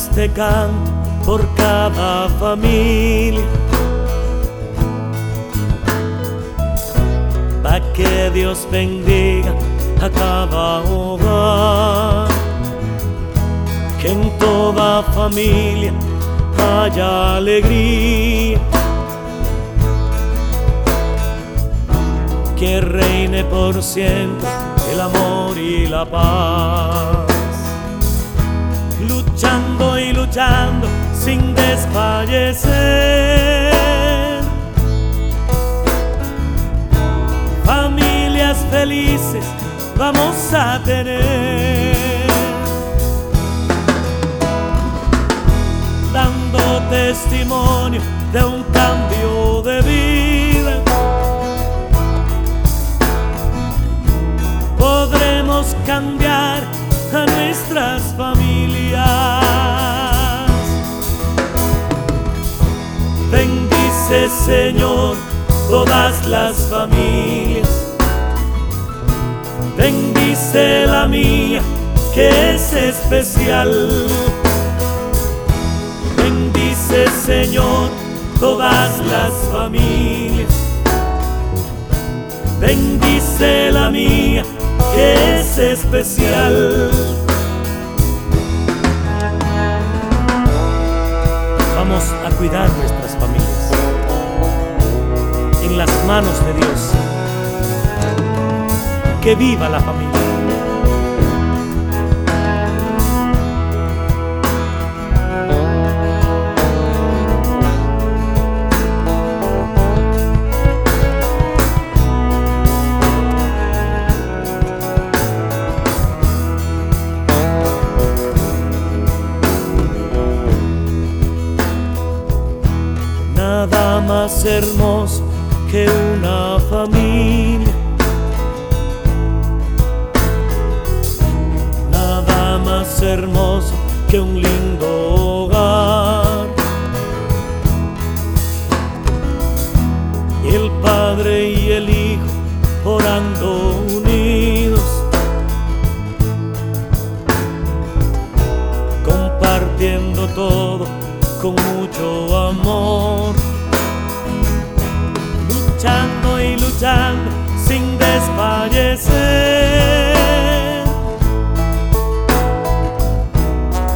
este canto por cada familia. Pa' que Dios bendiga a cada hogar. Que en toda familia haya alegría. Que reine por siempre el amor y la paz. Luchando y luchando sin desfallecer. Familias felices vamos a tener. Dando testimonio de un cambio de vida. Podremos cambiar a nuestras familias. Bendice Señor todas las familias. Bendice la mía que es especial. Bendice Señor todas las familias. Bendice la mía especial. Vamos a cuidar nuestras familias en las manos de Dios. Que viva la familia. Nada más hermoso que una familia. Nada más hermoso que un lindo hogar. El padre y el hijo orando unidos. Compartiendo todo con mucho amor. Luchando y luchando sin desfallecer.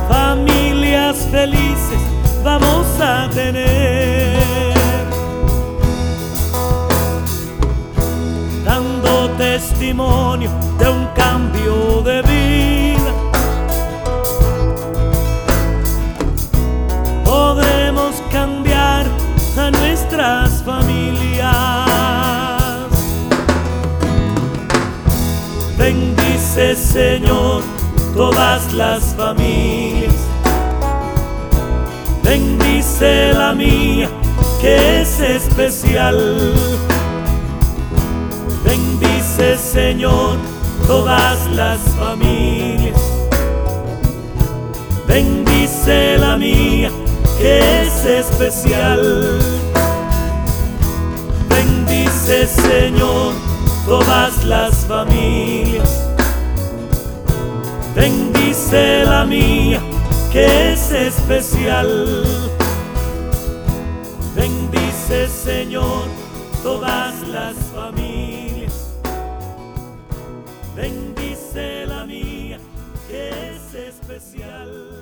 Familias felices vamos a tener. Dando testimonio de un cambio de vida. Bendice Señor todas las familias. Bendice la mía que es especial. Bendice Señor todas las familias. Bendice la mía que es especial. Bendice Señor todas las familias. Bendice la mía que es especial. Bendice Señor todas las familias. Bendice la mía que es especial.